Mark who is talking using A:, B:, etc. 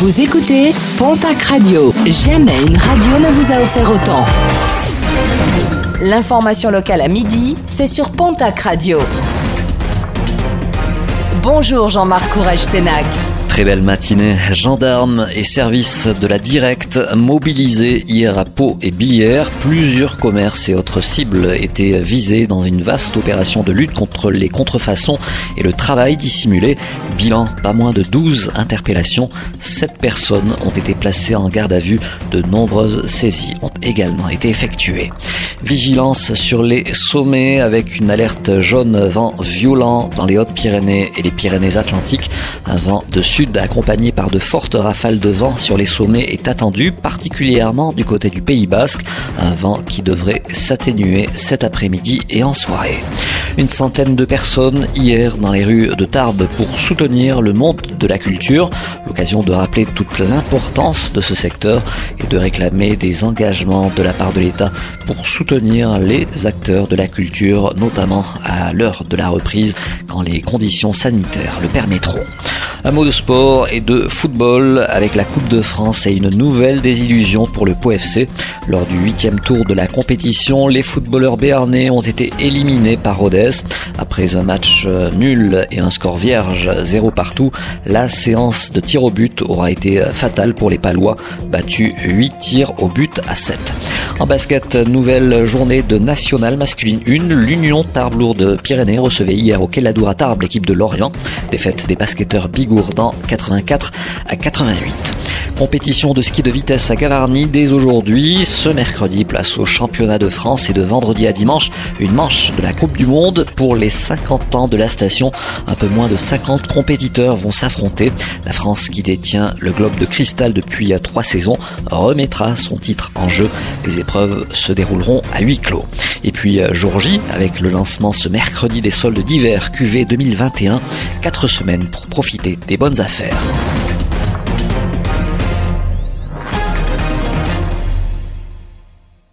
A: Vous écoutez Pontac Radio. Jamais une radio ne vous a offert autant. L'information locale à midi, c'est sur Pontac Radio. Bonjour Jean-Marc Courage-Sénac.
B: Très belle matinée. Gendarmes et services de la directe mobilisés hier à Pau et Billière. Plusieurs commerces et autres cibles étaient visés dans une vaste opération de lutte contre les contrefaçons et le travail dissimulé. Bilan, pas moins de 12 interpellations. Sept personnes ont été placées en garde à vue. De nombreuses saisies ont également été effectuées. Vigilance sur les sommets avec une alerte jaune vent violent dans les Hautes-Pyrénées et les Pyrénées-Atlantiques. Un vent de sud accompagné par de fortes rafales de vent sur les sommets est attendu, particulièrement du côté du Pays Basque. Un vent qui devrait s'atténuer cet après-midi et en soirée. Une centaine de personnes hier dans les rues de Tarbes pour soutenir le monde de la culture. L'occasion de rappeler toute l'importance de ce secteur et de réclamer des engagements de la part de l'État pour soutenir les acteurs de la culture, notamment à l'heure de la reprise quand les conditions sanitaires le permettront. Un mot de sport et de football avec la Coupe de France et une nouvelle désillusion pour le POFC. Lors du huitième tour de la compétition, les footballeurs béarnais ont été éliminés par Rodez. Après un match euh, nul et un score vierge, zéro partout, la séance de tir au but aura été fatale pour les Palois, battus 8 tirs au but à 7. En basket, nouvelle journée de nationale masculine 1. L'Union Tarbes-Lourdes-Pyrénées recevait hier au Quai à Tarbes l'équipe de Lorient. Défaite des basketteurs Bigourdan 84 à 88. Compétition de ski de vitesse à Gavarnie dès aujourd'hui. Ce mercredi, place au championnat de France et de vendredi à dimanche, une manche de la Coupe du Monde pour les 50 ans de la station. Un peu moins de 50 compétiteurs vont s'affronter. La France qui détient le globe de cristal depuis trois saisons remettra son titre en jeu. Les épreuves se dérouleront à huis clos. Et puis euh, jour J, avec le lancement ce mercredi des soldes d'hiver QV 2021, quatre semaines pour profiter des bonnes affaires.